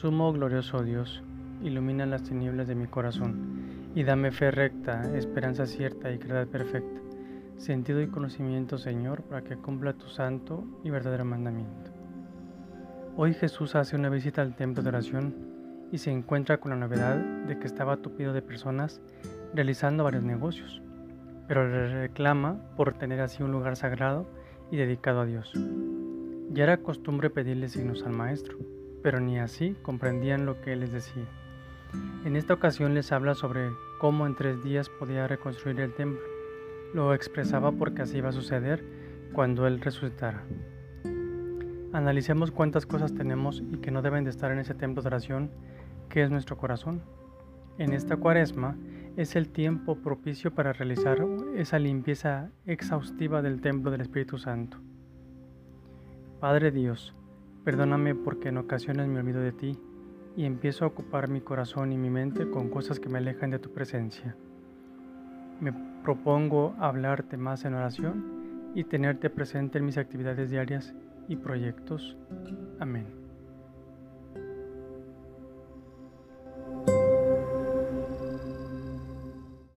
Sumo glorioso Dios, ilumina las tinieblas de mi corazón y dame fe recta, esperanza cierta y caridad perfecta, sentido y conocimiento, Señor, para que cumpla tu santo y verdadero mandamiento. Hoy Jesús hace una visita al templo de oración y se encuentra con la novedad de que estaba tupido de personas realizando varios negocios, pero le reclama por tener así un lugar sagrado y dedicado a Dios. Ya era costumbre pedirle signos al maestro, pero ni así comprendían lo que él les decía. En esta ocasión les habla sobre cómo en tres días podía reconstruir el templo. Lo expresaba porque así iba a suceder cuando él resucitara. Analicemos cuántas cosas tenemos y que no deben de estar en ese templo de oración que es nuestro corazón. En esta cuaresma es el tiempo propicio para realizar esa limpieza exhaustiva del templo del Espíritu Santo. Padre Dios, perdóname porque en ocasiones me olvido de ti y empiezo a ocupar mi corazón y mi mente con cosas que me alejan de tu presencia. Me propongo hablarte más en oración y tenerte presente en mis actividades diarias y proyectos. Amén.